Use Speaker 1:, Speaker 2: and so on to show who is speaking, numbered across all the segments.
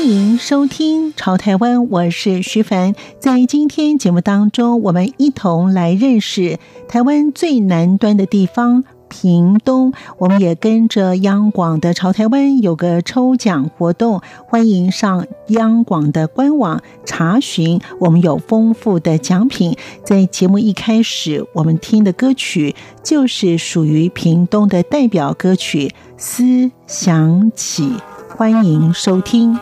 Speaker 1: 欢迎收听《潮台湾》，我是徐凡。在今天节目当中，我们一同来认识台湾最南端的地方——屏东。我们也跟着央广的《潮台湾》有个抽奖活动，欢迎上央广的官网查询。我们有丰富的奖品。在节目一开始，我们听的歌曲就是属于屏东的代表歌曲《思想起》。欢迎收听。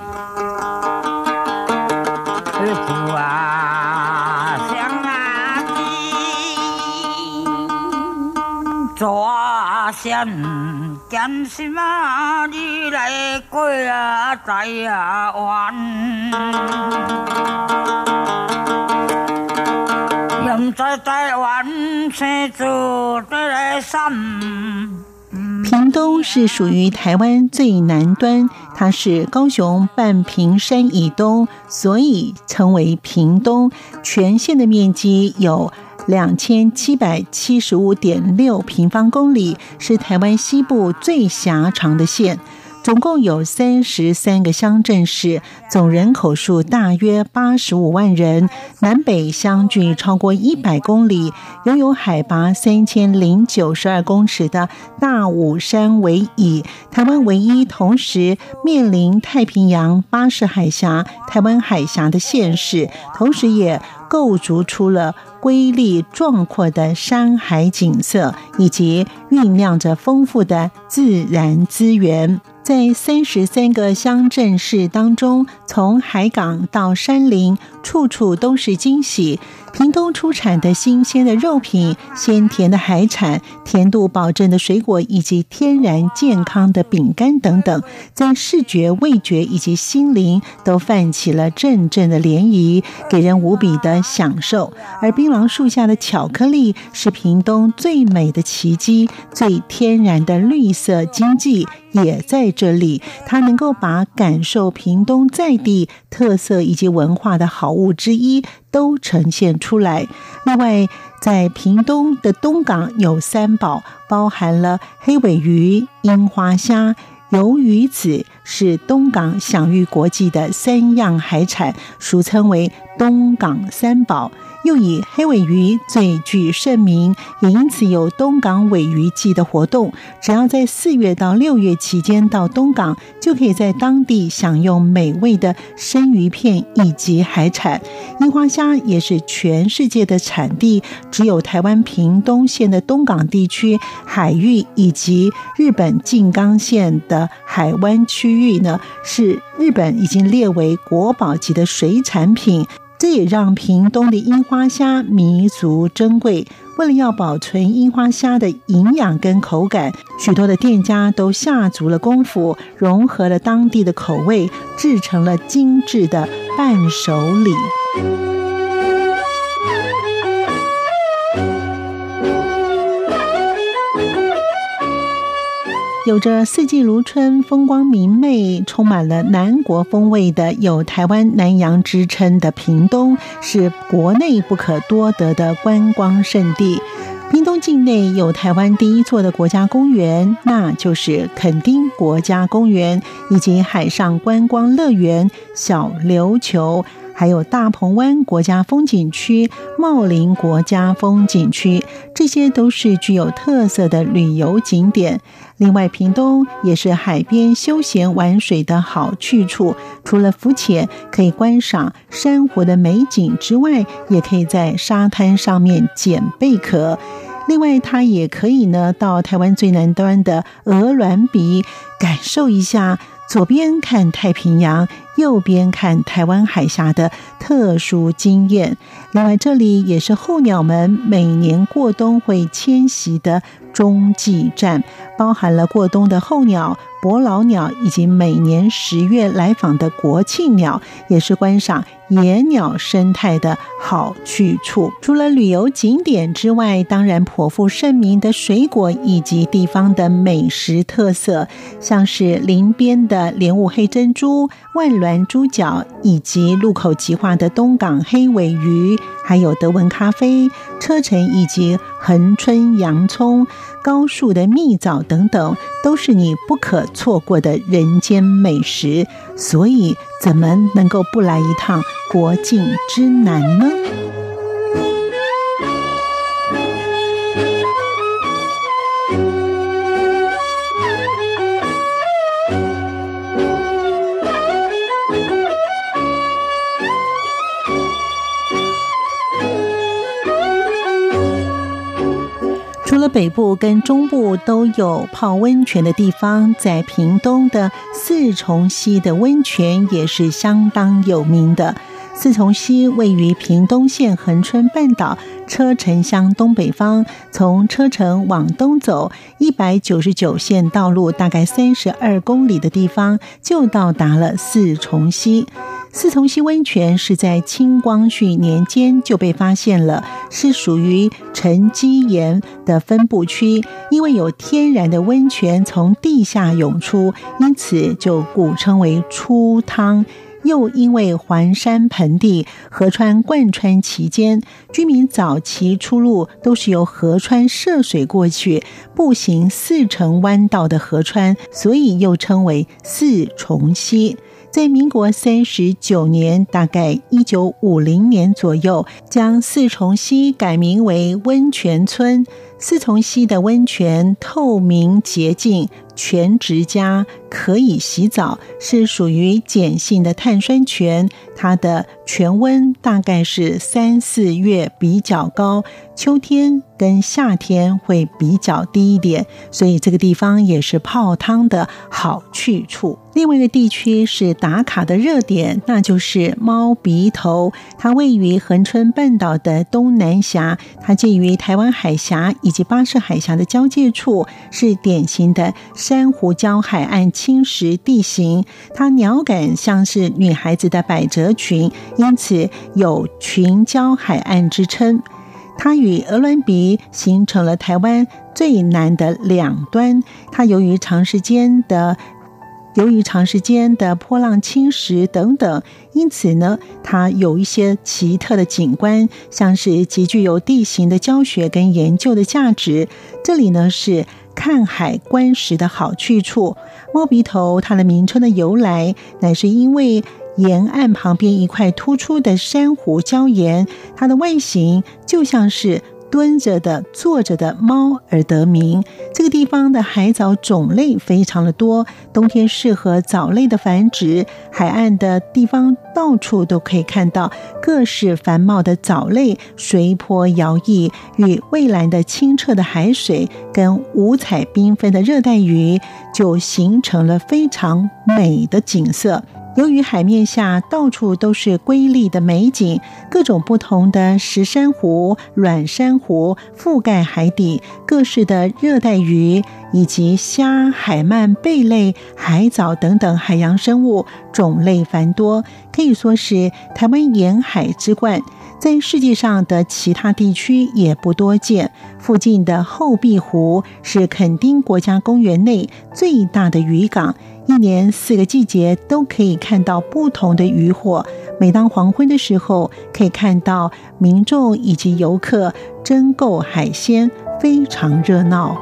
Speaker 2: 是故啊乡啊伊人是假来过故在呀湾现在台湾心住来心
Speaker 1: 屏东是属于台湾最南端，它是高雄半屏山以东，所以称为屏东。全县的面积有两千七百七十五点六平方公里，是台湾西部最狭长的县。总共有三十三个乡镇市，总人口数大约八十五万人，南北相距超过一百公里，拥有海拔三千零九十二公尺的大武山为椅，台湾唯一同时面临太平洋、巴士海峡、台湾海峡的县市，同时也构筑出了瑰丽壮阔的山海景色，以及酝酿着丰富的自然资源。在三十三个乡镇市当中，从海港到山林，处处都是惊喜。屏东出产的新鲜的肉品、鲜甜的海产、甜度保证的水果，以及天然健康的饼干等等，在视觉、味觉以及心灵都泛起了阵阵的涟漪，给人无比的享受。而槟榔树下的巧克力是屏东最美的奇迹，最天然的绿色经济也在这里。它能够把感受屏东在地特色以及文化的好物之一。都呈现出来。另外，在屏东的东港有三宝，包含了黑尾鱼、樱花虾、鱿鱼子，是东港享誉国际的三样海产，俗称为东港三宝。又以黑尾鱼最具盛名，也因此有东港尾鱼季的活动。只要在四月到六月期间到东港，就可以在当地享用美味的生鱼片以及海产。樱花虾也是全世界的产地，只有台湾屏东县的东港地区海域以及日本静冈县的海湾区域呢，是日本已经列为国宝级的水产品。这也让屏东的樱花虾弥足珍贵。为了要保存樱花虾的营养跟口感，许多的店家都下足了功夫，融合了当地的口味，制成了精致的伴手礼。有着四季如春、风光明媚、充满了南国风味的，有台湾南洋之称的屏东，是国内不可多得的观光胜地。屏东境内有台湾第一座的国家公园，那就是垦丁国家公园，以及海上观光乐园小琉球。还有大鹏湾国家风景区、茂林国家风景区，这些都是具有特色的旅游景点。另外，屏东也是海边休闲玩水的好去处。除了浮潜可以观赏珊瑚的美景之外，也可以在沙滩上面捡贝壳。另外，它也可以呢到台湾最南端的鹅銮鼻，感受一下。左边看太平洋，右边看台湾海峡的特殊经验。另外，这里也是候鸟们每年过冬会迁徙的中继站，包含了过冬的候鸟。伯劳鸟以及每年十月来访的国庆鸟，也是观赏野鸟生态的好去处。除了旅游景点之外，当然颇负盛名的水果以及地方的美食特色，像是林边的莲雾黑珍珠、万峦猪脚，以及路口即化的东港黑尾鱼，还有德文咖啡、车城以及恒春洋葱。高树的蜜枣等等，都是你不可错过的人间美食，所以怎么能够不来一趟国境之南呢？北部跟中部都有泡温泉的地方，在屏东的四重溪的温泉也是相当有名的。四重溪位于屏东县恒春半岛车城乡东北方，从车城往东走一百九十九线道路，大概三十二公里的地方，就到达了四重溪。四重溪温泉是在清光绪年间就被发现了，是属于沉积岩的分布区。因为有天然的温泉从地下涌出，因此就古称为出汤。又因为环山盆地，河川贯穿其间，居民早期出入都是由河川涉水过去，步行四成弯道的河川，所以又称为四重溪。在民国三十九年，大概一九五零年左右，将四重溪改名为温泉村。四重溪的温泉透明洁净。泉质佳，可以洗澡，是属于碱性的碳酸泉。它的泉温大概是三四月比较高，秋天跟夏天会比较低一点，所以这个地方也是泡汤的好去处。另外一个地区是打卡的热点，那就是猫鼻头。它位于恒春半岛的东南峡，它介于台湾海峡以及巴士海峡的交界处，是典型的。珊瑚礁海岸侵蚀地形，它鸟感像是女孩子的百褶裙，因此有“裙礁海岸”之称。它与鹅銮鼻形成了台湾最南的两端。它由于长时间的由于长时间的波浪侵蚀等等，因此呢，它有一些奇特的景观，像是极具有地形的教学跟研究的价值。这里呢是。看海观石的好去处，摸鼻头它的名称的由来，乃是因为沿岸旁边一块突出的珊瑚礁岩，它的外形就像是。蹲着的、坐着的猫而得名。这个地方的海藻种类非常的多，冬天适合藻类的繁殖。海岸的地方到处都可以看到各式繁茂的藻类，随波摇曳，与蔚蓝的清澈的海水跟五彩缤纷的热带鱼，就形成了非常美的景色。由于海面下到处都是瑰丽的美景，各种不同的石珊瑚、软珊瑚覆盖海底，各式的热带鱼以及虾、海鳗、贝类、海藻等等海洋生物种类繁多，可以说是台湾沿海之冠，在世界上的其他地区也不多见。附近的后壁湖是垦丁国家公园内最大的渔港。一年四个季节都可以看到不同的渔获。每当黄昏的时候，可以看到民众以及游客争购海鲜，非常热闹。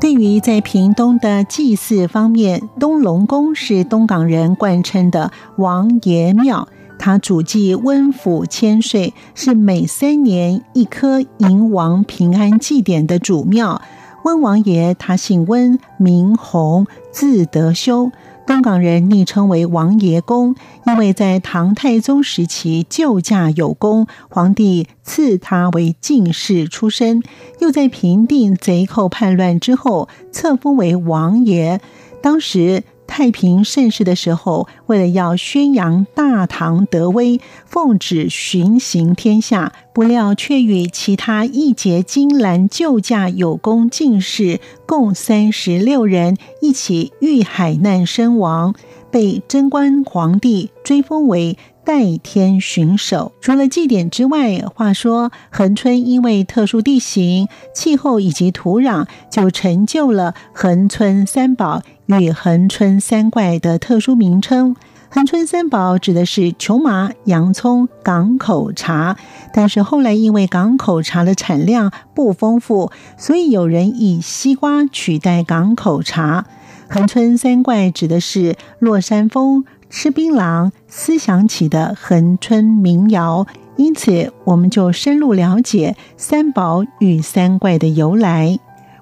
Speaker 1: 对于在屏东的祭祀方面，东龙宫是东港人惯称的王爷庙。他主祭温府千岁，是每三年一颗迎王平安祭典的主庙。温王爷他姓温，名弘，字德修。东港人昵称为王爷公，因为在唐太宗时期救驾有功，皇帝赐他为进士出身，又在平定贼寇叛乱之后册封为王爷。当时太平盛世的时候，为了要宣扬大唐德威，奉旨巡行天下，不料却与其他义结金兰救驾有功进士共三十六人一起遇海难身亡，被贞观皇帝追封为代天巡守。除了祭典之外，话说恒春因为特殊地形、气候以及土壤，就成就了恒春三宝与恒春三怪的特殊名称。恒春三宝指的是琼麻、洋葱、港口茶，但是后来因为港口茶的产量不丰富，所以有人以西瓜取代港口茶。恒春三怪指的是落山风、吃槟榔、思想起的恒春民谣，因此我们就深入了解三宝与三怪的由来。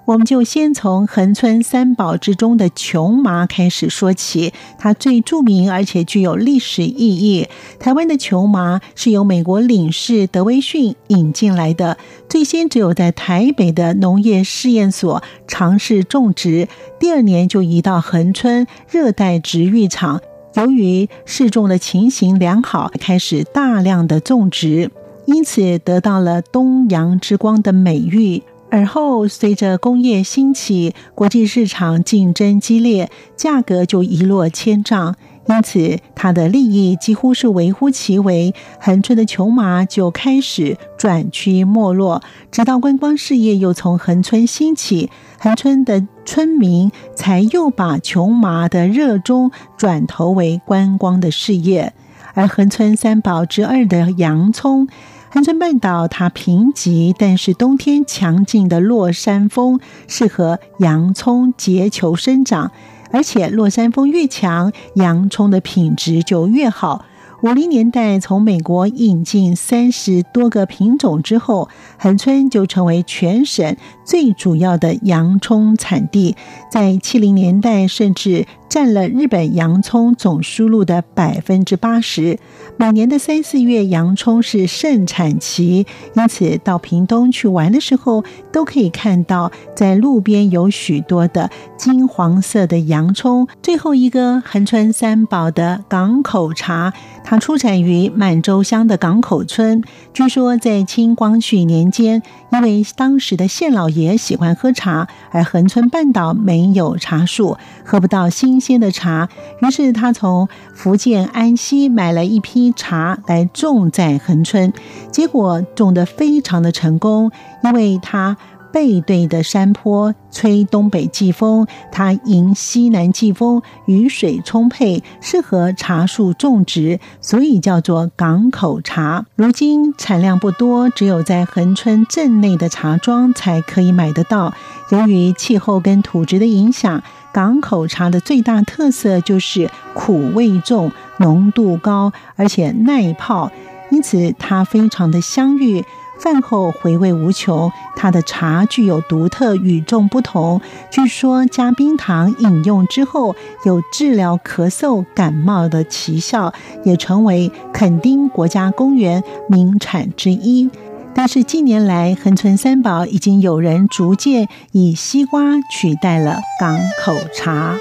Speaker 1: 我们就先从恒春三宝之中的琼麻开始说起，它最著名而且具有历史意义。台湾的琼麻是由美国领事德威逊引进来的，最先只有在台北的农业试验所尝试种植，第二年就移到恒春热带植育场，由于试种的情形良好，开始大量的种植，因此得到了东洋之光的美誉。而后，随着工业兴起，国际市场竞争激烈，价格就一落千丈。因此，它的利益几乎是微乎其微。恒春的琼麻就开始转趋没落，直到观光事业又从恒春兴起，恒春的村民才又把琼麻的热衷转投为观光的事业。而恒春三宝之二的洋葱。恒春半岛它贫瘠，但是冬天强劲的落山风适合洋葱结球生长，而且落山风越强，洋葱的品质就越好。五零年代从美国引进三十多个品种之后，恒春就成为全省最主要的洋葱产地。在七零年代，甚至占了日本洋葱总输入的百分之八十。每年的三四月，洋葱是盛产期，因此到屏东去玩的时候，都可以看到在路边有许多的金黄色的洋葱。最后一个恒春三宝的港口茶，它出产于满洲乡的港口村。据说在清光绪年间，因为当时的县老也喜欢喝茶，而恒春半岛没有茶树，喝不到新鲜的茶，于是他从福建安溪买了一批茶来种在恒春，结果种得非常的成功，因为他背对的山坡吹东北季风，它迎西南季风，雨水充沛，适合茶树种植，所以叫做港口茶。如今产量不多，只有在恒春镇内的茶庄才可以买得到。由于气候跟土质的影响，港口茶的最大特色就是苦味重、浓度高，而且耐泡，因此它非常的香郁。饭后回味无穷，它的茶具有独特与众不同。据说加冰糖饮用之后，有治疗咳嗽、感冒的奇效，也成为垦丁国家公园名产之一。但是近年来，恒春三宝已经有人逐渐以西瓜取代了港口茶。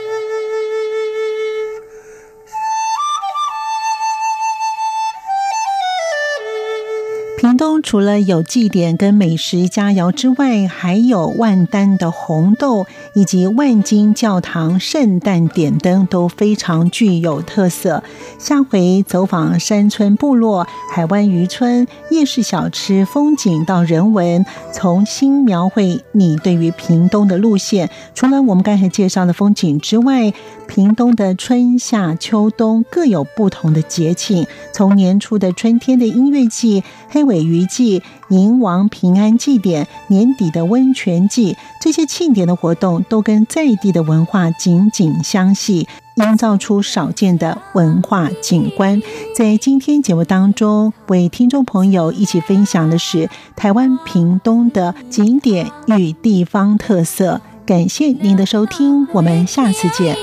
Speaker 1: 屏东除了有祭典跟美食佳肴之外，还有万丹的红豆以及万金教堂圣诞点灯都非常具有特色。下回走访山村部落、海湾渔村、夜市小吃、风景到人文，重新描绘你对于屏东的路线。除了我们刚才介绍的风景之外，屏东的春夏秋冬各有不同的节庆。从年初的春天的音乐季、黑尾鱼季、迎王平安祭典、年底的温泉祭，这些庆典的活动都跟在地的文化紧紧相系，营造出少见的文化景观。在今天节目当中，为听众朋友一起分享的是台湾屏东的景点与地方特色。感谢您的收听，我们下次
Speaker 2: 见。